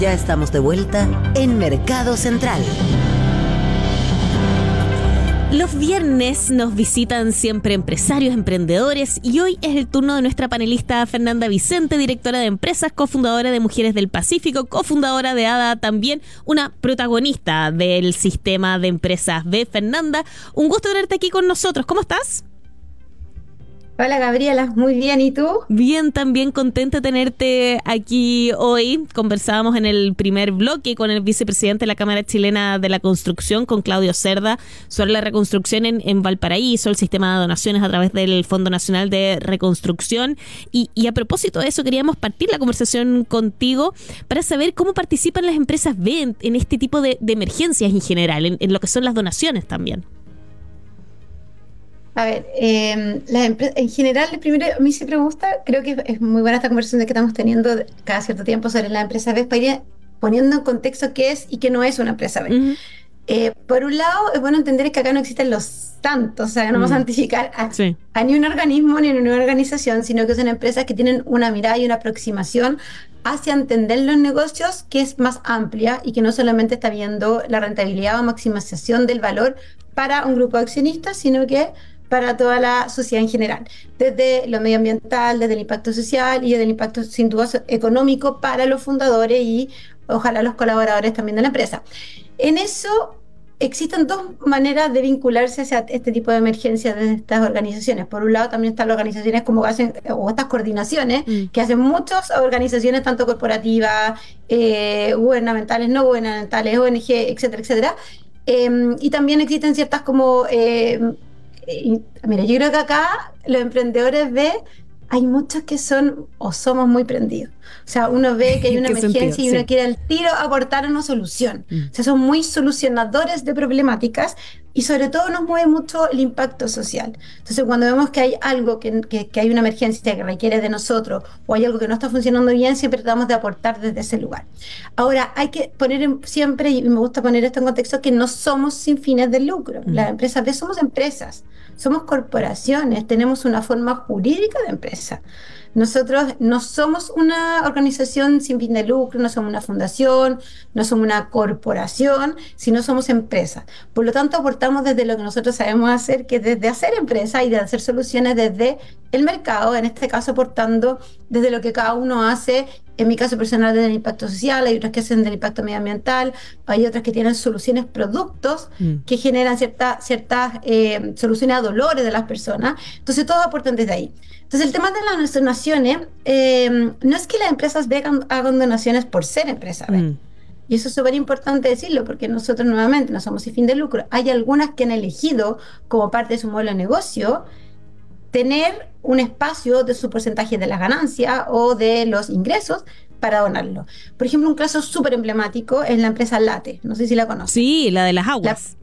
Ya estamos de vuelta en Mercado Central. Los viernes nos visitan siempre empresarios, emprendedores y hoy es el turno de nuestra panelista Fernanda Vicente, directora de empresas, cofundadora de Mujeres del Pacífico, cofundadora de ADA, también una protagonista del sistema de empresas B. Fernanda, un gusto tenerte aquí con nosotros. ¿Cómo estás? Hola Gabriela, muy bien, ¿y tú? Bien, también contenta de tenerte aquí hoy. Conversábamos en el primer bloque con el vicepresidente de la Cámara Chilena de la Construcción, con Claudio Cerda, sobre la reconstrucción en, Valparaíso, el sistema de donaciones a través del Fondo Nacional de Reconstrucción. Y, a propósito de eso, queríamos partir la conversación contigo para saber cómo participan las empresas B en, este tipo de, emergencias en general, en lo que son las donaciones también. A ver, eh, en general, primero, a mí siempre me gusta, creo que es muy buena esta conversación que estamos teniendo cada cierto tiempo sobre la empresa B, para ir poniendo en contexto qué es y qué no es una empresa B. Eh, por un lado, es bueno entender que acá no existen los tantos, o sea, no vamos a identificar a, a, ni un organismo ni una organización, sino que son empresas que tienen una mirada y una aproximación hacia entender los negocios que es más amplia y que no solamente está viendo la rentabilidad o maximización del valor para un grupo de accionistas, sino que para toda la sociedad en general, desde lo medioambiental, desde el impacto social y desde el impacto sin duda económico para los fundadores y ojalá los colaboradores también de la empresa. En eso existen dos maneras de vincularse a este tipo de emergencias de estas organizaciones. Por un lado, también están las organizaciones como hacen, o estas coordinaciones, mm. que hacen muchas organizaciones, tanto corporativas, eh, gubernamentales, no gubernamentales, ONG, etcétera, etcétera. Em, y también existen ciertas como mira, yo creo que acá los emprendedores ve, hay muchos que son o somos muy prendidos. O sea, uno ve que hay una emergencia y uno quiere al tiro aportar una solución. Mm. O sea, son muy solucionadores de problemáticas y sobre todo nos mueve mucho el impacto social. Entonces, cuando vemos que hay algo, que, que, hay una emergencia que requiere de nosotros o hay algo que no está funcionando bien, siempre tratamos de aportar desde ese lugar. Ahora, hay que poner siempre, y me gusta poner esto en contexto, que no somos sin fines de lucro. Mm. Las empresas, somos empresas, somos corporaciones, tenemos una forma jurídica de empresa. Nosotros no somos una organización sin fin de lucro, no somos una fundación, no somos una corporación, sino somos empresas. Por lo tanto, aportamos desde lo que nosotros sabemos hacer, que es desde hacer empresa y de hacer soluciones desde el mercado, en este caso aportando desde lo que cada uno hace en mi caso personal del impacto social, hay otras que hacen del impacto medioambiental, hay otras que tienen soluciones, productos mm. que generan ciertas eh, soluciones a dolores de las personas. Entonces todos aportan desde ahí. Entonces el tema de las donaciones, eh, no es que las empresas hagan donaciones por ser empresas. Mm. Y eso es súper importante decirlo, porque nosotros nuevamente no somos sin fin de lucro. Hay algunas que han elegido como parte de su modelo de negocio tener un espacio de su porcentaje de las ganancias o de los ingresos para donarlo. Por ejemplo, un caso súper emblemático es la empresa Late. No sé si la conoces. Sí, la de las aguas.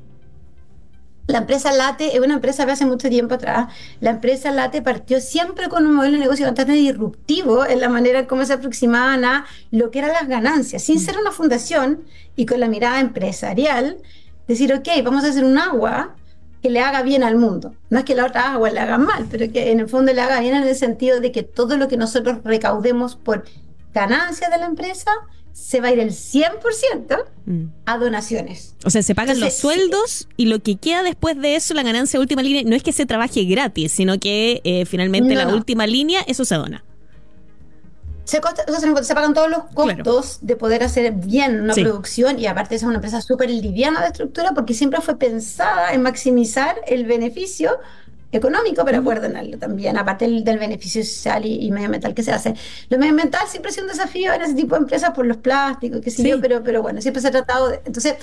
La, empresa Late es una empresa que hace mucho tiempo atrás. La empresa Late partió siempre con un modelo de negocio bastante disruptivo en la manera en cómo se aproximaban a lo que eran las ganancias, sin ser una fundación y con la mirada empresarial. Decir, ok, vamos a hacer un agua que le haga bien al mundo. No es que la otra agua le haga mal, pero que en el fondo le haga bien en el sentido de que todo lo que nosotros recaudemos por ganancia de la empresa se va a ir el 100% mm. a donaciones. O sea, se pagan los sueldos y lo que queda después de eso, la ganancia última línea, no es que se trabaje gratis, sino que eh, finalmente la última línea, eso se dona. Se, se, pagan todos los costos de poder hacer bien una producción y aparte es una empresa súper liviana de estructura porque siempre fue pensada en maximizar el beneficio económico, pero uh también, aparte del, beneficio social y, medioambiental que se hace. Lo medioambiental siempre ha sido un desafío en ese tipo de empresas por los plásticos, qué sé yo, pero, pero bueno, siempre se ha tratado de... Entonces,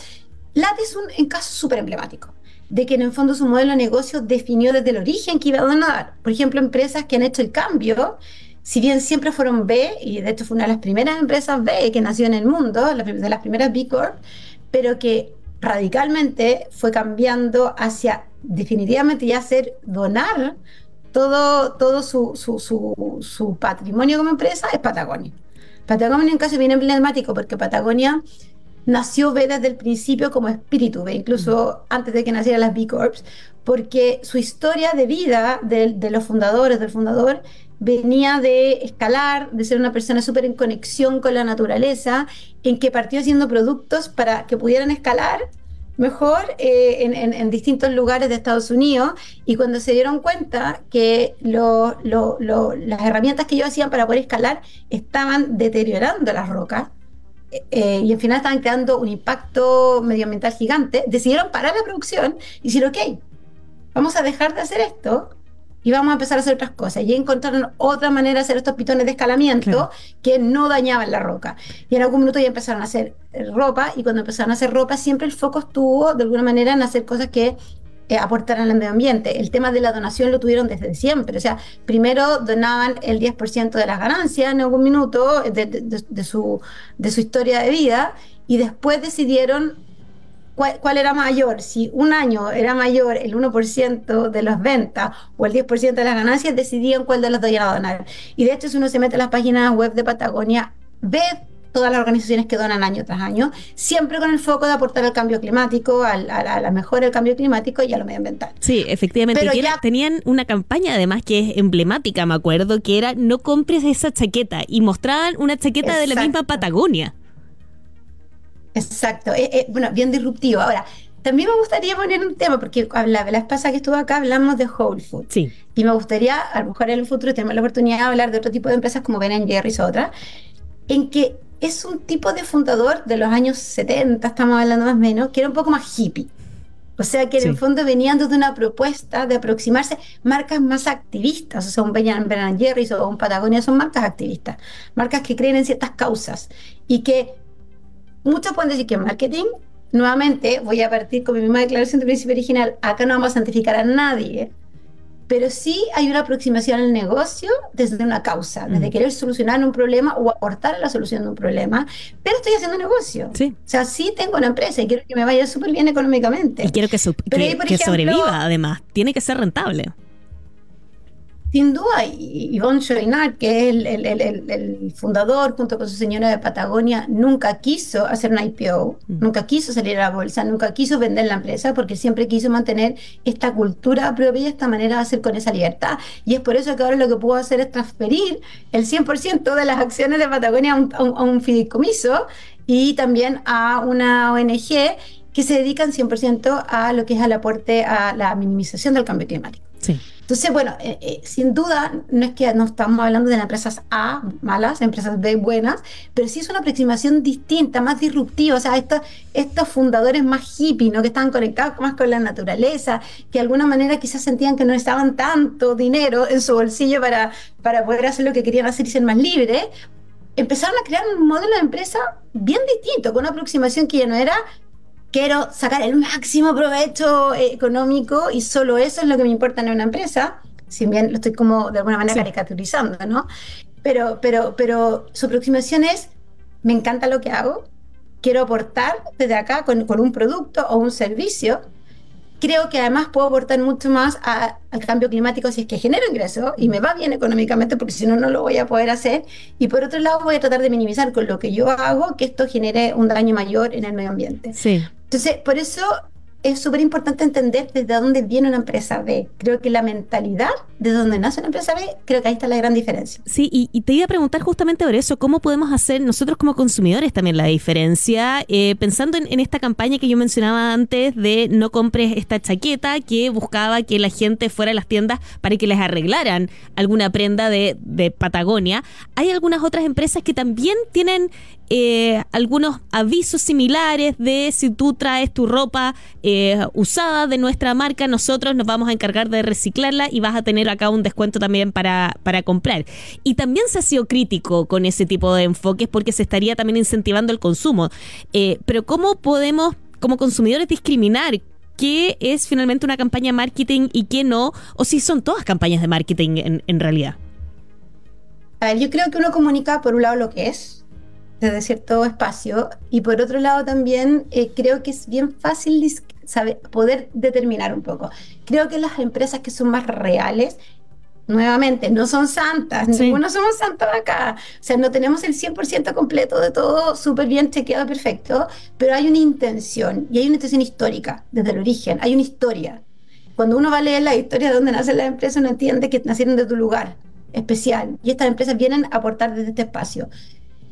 LAT es un, caso súper emblemático de que en el fondo su modelo de negocio definió desde el origen que iba a donar. Por ejemplo, empresas que han hecho el cambio si bien siempre fueron B, y de hecho fue una de las primeras empresas B que nació en el mundo, de las primeras B Corp, pero que radicalmente fue cambiando hacia definitivamente ya hacer donar todo, todo su, su, su, su patrimonio como empresa es Patagonia. Patagonia es un caso bien emblemático porque Patagonia nació B desde el principio como espíritu B, incluso mm. antes de que nacieran las B Corps, porque su historia de vida de, de, los fundadores, del fundador, venía de escalar, de ser una persona súper en conexión con la naturaleza, en que partió haciendo productos para que pudieran escalar mejor eh, en, distintos lugares de Estados Unidos. Y cuando se dieron cuenta que las herramientas que ellos hacían para poder escalar estaban deteriorando las rocas eh, y al final estaban creando un impacto medioambiental gigante, decidieron parar la producción y decir, ok, vamos a dejar de hacer esto y vamos a empezar a hacer otras cosas. Y encontraron otra manera de hacer estos pitones de escalamiento que no dañaban la roca. Y en algún minuto ya empezaron a hacer eh, ropa, y cuando empezaron a hacer ropa, siempre el foco estuvo de alguna manera en hacer cosas que eh, aportaran al medio ambiente. El tema de la donación lo tuvieron desde siempre. O sea, primero donaban el 10% de las ganancias en algún minuto de, su, de su historia de vida, y después decidieron cuál, era mayor, si un año era mayor el 1% de las ventas o el 10% de las ganancias, decidían cuál de los dos iban a donar. Y de hecho, si uno se mete a las páginas web de Patagonia, ve todas las organizaciones que donan año tras año, siempre con el foco de aportar al cambio climático, a, la mejora del cambio climático y a lo medioambiental. Sí, efectivamente. Tenían una campaña además que es emblemática, me acuerdo, que era no compres esa chaqueta y mostraban una chaqueta de la misma Patagonia. Exacto, eh, eh, bueno, bien disruptivo. Ahora, también me gustaría poner un tema, porque la vez pasada que estuve acá hablamos de Whole Foods. Sí. Y me gustaría, a lo mejor en el futuro, tener la oportunidad de hablar de otro tipo de empresas como Ben Jerry's o otra, en que es un tipo de fundador de los años 70, estamos hablando más o menos, que era un poco más hippie. O sea que en el fondo venían desde una propuesta de aproximarse marcas más activistas, o sea, un Ben Jerry's o un Patagonia son marcas activistas, marcas que creen en ciertas causas y que muchos pueden decir que marketing, nuevamente voy a partir con mi misma declaración de principio original, acá no vamos a santificar a nadie, pero sí hay una aproximación al negocio desde una causa, desde mm. querer solucionar un problema o aportar a la solución de un problema, pero estoy haciendo negocio. Sí. O sea, sí tengo una empresa y quiero que me vaya súper bien económicamente. Y quiero que, que sobreviva, además. Tiene que ser rentable. Sin duda, Yvonne Chouinard, que es el, fundador junto con su señora de Patagonia, nunca quiso hacer un IPO, mm. nunca quiso salir a la bolsa, nunca quiso vender la empresa porque siempre quiso mantener esta cultura propia y esta manera de hacer con esa libertad. Y es por eso que ahora lo que puedo hacer es transferir el 100% de las acciones de Patagonia a un, a un fideicomiso y también a una ONG que se dedican 100% a lo que es el aporte a la minimización del cambio climático. Sí. Entonces, bueno, eh, eh, sin duda, no es que no estamos hablando de empresas A malas, empresas B buenas, pero sí es una aproximación distinta, más disruptiva. O sea, estos, fundadores más hippies, ¿no? que estaban conectados más con la naturaleza, que de alguna manera quizás sentían que no estaban tanto dinero en su bolsillo para, para poder hacer lo que querían hacer y ser más libres, empezaron a crear un modelo de empresa bien distinto, con una aproximación que ya no era quiero sacar el máximo provecho económico y solo eso es lo que me importa en una empresa, si bien lo estoy como de alguna manera caricaturizando, ¿no? Pero, pero, pero su aproximación es, me encanta lo que hago, quiero aportar desde acá con, con un producto o un servicio creo que además puedo aportar mucho más al cambio climático si es que genero ingresos y me va bien económicamente, porque si no, no lo voy a poder hacer. Y por otro lado, voy a tratar de minimizar con lo que yo hago que esto genere un daño mayor en el medio ambiente. Sí. Entonces, por eso es súper importante entender desde dónde viene una empresa B. Creo que la mentalidad de dónde nace una empresa B, creo que ahí está la gran diferencia. Sí, y, te iba a preguntar justamente por eso, ¿cómo podemos hacer nosotros como consumidores también la diferencia? Eh, pensando en, esta campaña que yo mencionaba antes de no compres esta chaqueta, que buscaba que la gente fuera a las tiendas para que les arreglaran alguna prenda de, de Patagonia, hay algunas otras empresas que también tienen eh, algunos avisos similares de si tú traes tu ropa eh, usada de nuestra marca, nosotros nos vamos a encargar de reciclarla y vas a tener acá un descuento también para, para comprar. Y también se ha sido crítico con ese tipo de enfoques porque se estaría también incentivando el consumo. Eh, pero ¿cómo podemos como consumidores discriminar qué es finalmente una campaña de marketing y qué no? O si son todas campañas de marketing en, en realidad. A ver, yo creo que uno comunica por un lado lo que es, desde cierto espacio. Y por otro lado también eh, creo que es bien fácil saber, poder determinar un poco. Creo que las empresas que son más reales, nuevamente, no son santas, ninguno somos santos acá. O sea, no tenemos el 100% completo de todo súper bien chequeado, perfecto, pero hay una intención y hay una intención histórica desde el origen, hay una historia. Cuando uno va a leer la historia de dónde nace la empresa, uno entiende que nacieron de tu lugar especial y estas empresas vienen a aportar desde este espacio.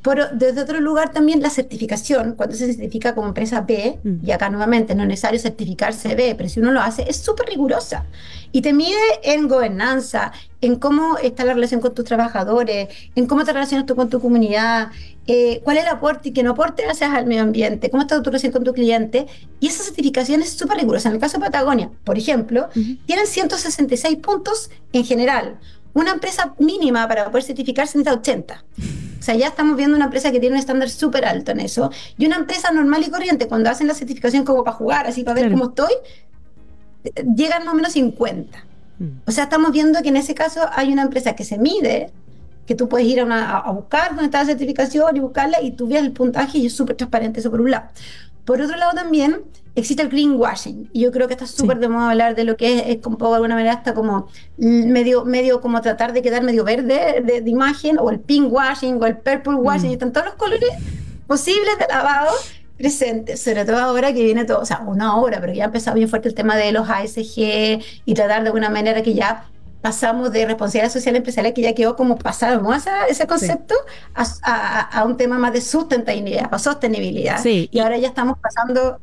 Pero desde otro lugar también la certificación, cuando se certifica como empresa B, mm. y acá nuevamente no es necesario certificarse B, pero si uno lo hace, es súper rigurosa. Y te mide en gobernanza, en cómo está la relación con tus trabajadores, en cómo te relacionas tú con tu comunidad, eh, cuál es el aporte y qué no aporte haces al medio ambiente, cómo está tu relación con tu cliente. Y esa certificación es súper rigurosa. En el caso de Patagonia, por ejemplo, tienen 166 puntos en general. Una empresa mínima para poder certificarse necesita 80. O sea, ya estamos viendo una empresa que tiene un estándar súper alto en eso. Y una empresa normal y corriente, cuando hacen la certificación como para jugar, así para ver cómo estoy, llegan más o menos 50. Mm. O sea, estamos viendo que en ese caso hay una empresa que se mide, que tú puedes ir a, a buscar dónde está la certificación y buscarla y tú ves el puntaje y es súper transparente eso por un lado. Por otro lado también existe el greenwashing y yo creo que está súper de moda hablar de lo que es, es como de alguna manera hasta como medio, medio como tratar de quedar medio verde de, imagen o el pink washing o el purple washing mm. y están todos los colores posibles de lavado presentes, sobre todo ahora que viene todo, o sea, una hora, pero ya ha empezado bien fuerte el tema de los ASG y tratar de alguna manera que ya pasamos de responsabilidad social empresarial, que ya quedó como pasado esa, ese concepto, a, un tema más de sustentabilidad o sostenibilidad. Y ahora ya estamos pasando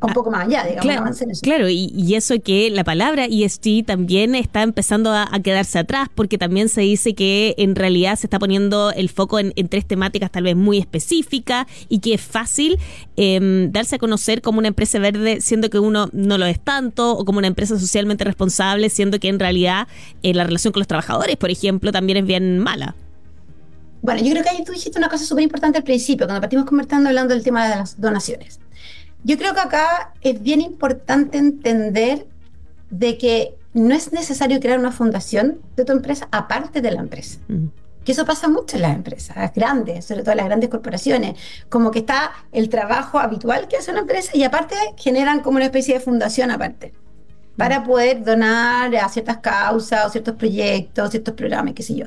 un poco más allá, digamos, claro, Claro, y, eso que la palabra ESG también está empezando a, quedarse atrás, porque también se dice que en realidad se está poniendo el foco en, tres temáticas tal vez muy específicas y que es fácil em, darse a conocer como una empresa verde, siendo que uno no lo es tanto, o como una empresa socialmente responsable, siendo que en realidad eh, la relación con los trabajadores, por ejemplo, también es bien mala. Bueno, yo creo que ahí tú dijiste una cosa súper importante al principio, cuando partimos conversando hablando del tema de las donaciones. Yo creo que acá es bien importante entender de que no es necesario crear una fundación de tu empresa aparte de la empresa. Mm. Que eso pasa mucho en las empresas grandes, sobre todo en las grandes corporaciones. Como que está el trabajo habitual que hace una empresa y aparte generan como una especie de fundación aparte para poder donar a ciertas causas o ciertos proyectos, ciertos programas, qué sé yo.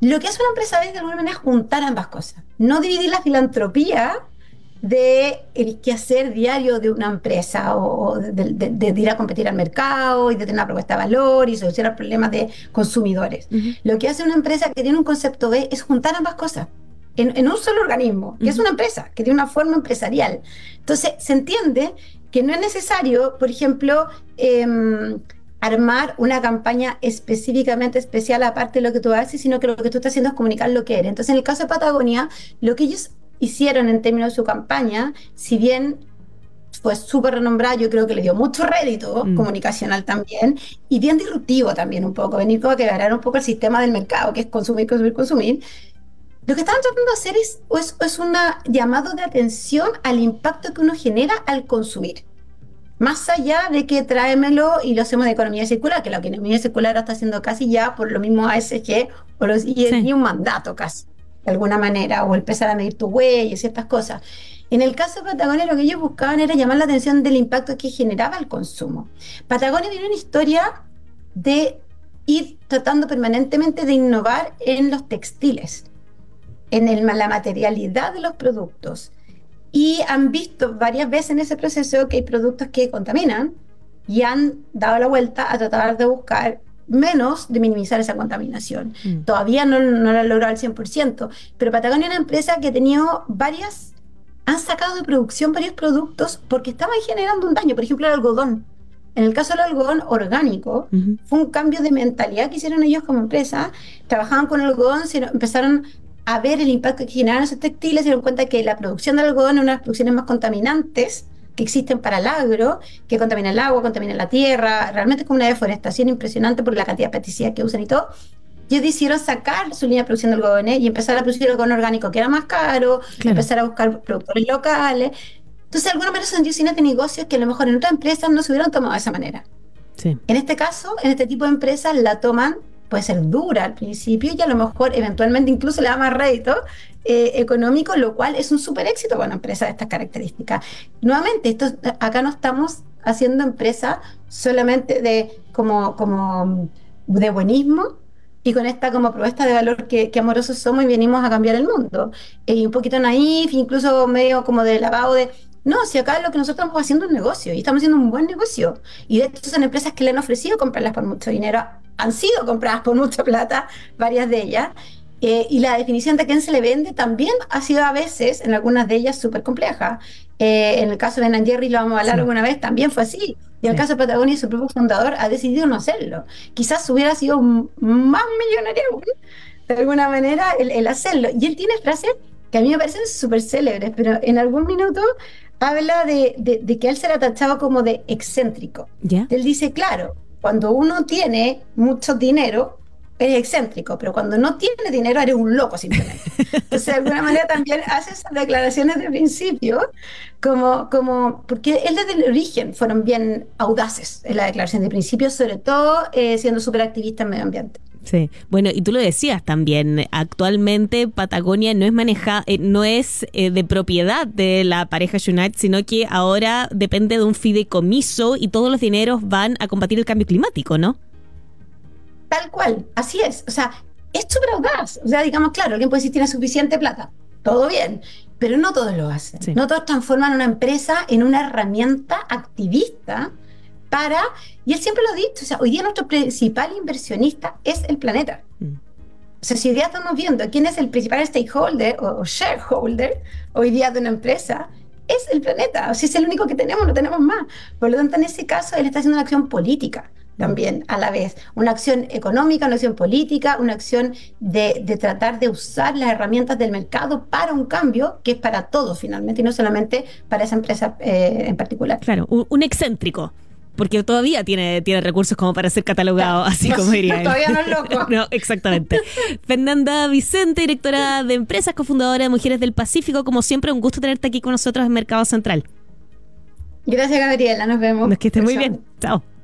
Lo que hace una empresa es de alguna manera juntar ambas cosas. No dividir la filantropía de el quehacer diario de una empresa o de, ir a competir al mercado y de tener una propuesta de valor y solucionar problemas de consumidores. Lo que hace una empresa que tiene un concepto B es juntar ambas cosas en, un solo organismo, que es una empresa, que tiene una forma empresarial. Entonces, se entiende que no es necesario, por ejemplo, em, armar una campaña específicamente especial aparte de lo que tú haces, sino que lo que tú estás haciendo es comunicar lo que eres. Entonces, en el caso de Patagonia, lo que ellos hicieron en términos de su campaña, si bien fue súper renombrada, yo creo que le dio mucho rédito mm. comunicacional también y bien disruptivo también un poco, venir como a quebrar un poco el sistema del mercado, que es consumir, consumir, consumir. Lo que estaban tratando de hacer es, es, es un llamado de atención al impacto que uno genera al consumir. Más allá de que tráemelo y lo hacemos de economía circular, que la economía circular está haciendo casi ya por lo mismo ASG o los, y es ni un mandato casi de alguna manera, o empezar a medir tu huella ciertas cosas. En el caso de Patagonia, lo que ellos buscaban era llamar la atención del impacto que generaba el consumo. Patagonia tiene una historia de ir tratando permanentemente de innovar en los textiles, en el, la materialidad de los productos. Y han visto varias veces en ese proceso que hay productos que contaminan y han dado la vuelta a tratar de buscar menos de minimizar esa contaminación. Mm. Todavía no, no lo han logrado al 100%, pero Patagonia es una empresa que ha tenido varias, han sacado de producción varios productos porque estaban generando un daño, por ejemplo el algodón. En el caso del algodón orgánico, fue un cambio de mentalidad que hicieron ellos como empresa, trabajaban con el algodón, empezaron a ver el impacto que generaban esos textiles, se dieron cuenta que la producción de algodón es una de las producciones más contaminantes que existen para el agro, que contaminan el agua, contaminan la tierra, realmente es como una deforestación impresionante por la cantidad de pesticidas que usan y todo. Ellos decidieron sacar su línea de producción de algodón y empezar a producir algodón orgánico, que era más caro, empezar a buscar productores locales. Entonces, de alguna manera son decisiones de negocios que a lo mejor en otras empresas no se hubieran tomado de esa manera. Sí. En este caso, en este tipo de empresas, la toman puede ser dura al principio y a lo mejor eventualmente incluso le da más rédito eh, económico, lo cual es un súper éxito para una empresa de estas características. Nuevamente, esto, acá no estamos haciendo empresa solamente de como, como de buenismo, y con esta como propuesta de valor que, amorosos somos y venimos a cambiar el mundo. Y un poquito naif, incluso medio como de lavado de, no, si acá lo que nosotros estamos haciendo es un negocio y estamos haciendo un buen negocio. Y de hecho son empresas que le han ofrecido comprarlas por mucho dinero han sido compradas por mucha plata, varias de ellas. Eh, y la definición de quién se le vende también ha sido a veces, en algunas de ellas, súper compleja. Eh, en el caso de Ben Jerry, lo vamos a hablar alguna vez, también fue así. Y en el caso de Patagonia, su propio fundador ha decidido no hacerlo. Quizás hubiera sido más millonario de alguna manera el, hacerlo. Y él tiene frases que a mí me parecen súper célebres, pero en algún minuto habla de, de, que él será tachado como de excéntrico. Él dice, claro, cuando uno tiene mucho dinero, eres excéntrico, pero cuando no tiene dinero eres un loco simplemente. Entonces, de alguna manera también hace esas declaraciones de principio, como, como porque él desde el origen fueron bien audaces en la declaración de principio, sobre todo eh, siendo súper activista en medio ambiente. Sí, bueno, y tú lo decías también, actualmente Patagonia no es maneja, eh, no es eh, de propiedad de la pareja United, sino que ahora depende de un fideicomiso y todos los dineros van a combatir el cambio climático, ¿no? Tal cual, así es. O sea, es súper audaz. O sea, digamos, claro, alguien puede decir tiene suficiente plata. Todo bien, pero no todos lo hacen. No todos transforman una empresa en una herramienta activista para, y él siempre lo ha dicho, o sea, hoy día nuestro principal inversionista es el planeta. Mm. O sea, si hoy día estamos viendo quién es el principal stakeholder o, shareholder hoy día de una empresa, es el planeta. O sea, es el único que tenemos, no tenemos más. Por lo tanto, en ese caso, él está haciendo una acción política también a la vez. Una acción económica, una acción política, una acción de, tratar de usar las herramientas del mercado para un cambio que es para todos finalmente y no solamente para esa empresa eh, en particular. Claro, un, excéntrico porque todavía tiene, tiene recursos como para ser catalogado, así como diría. Todavía no es loco. no, exactamente. Fernanda Vicente, directora de empresas, cofundadora de Mujeres del Pacífico, como siempre, un gusto tenerte aquí con nosotros en Mercado Central. Gracias, Gabriela. Nos vemos. que esté muy bien. Chao.